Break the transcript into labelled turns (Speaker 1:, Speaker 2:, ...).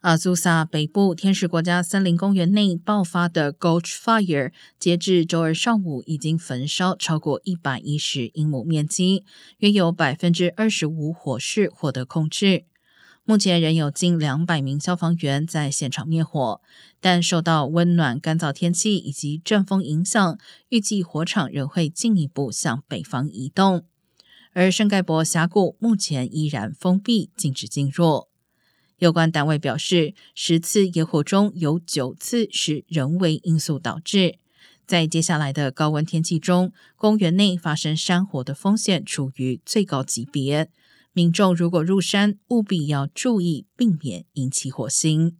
Speaker 1: 阿苏萨北部天使国家森林公园内爆发的 Gulch Fire，截至周二上午已经焚烧超过一百一十英亩面积，约有百分之二十五火势获得控制。目前仍有近两百名消防员在现场灭火，但受到温暖干燥天气以及阵风影响，预计火场仍会进一步向北方移动。而圣盖博峡谷目前依然封闭，禁止进入。有关单位表示，十次野火中有九次是人为因素导致。在接下来的高温天气中，公园内发生山火的风险处于最高级别。民众如果入山，务必要注意，避免引起火星。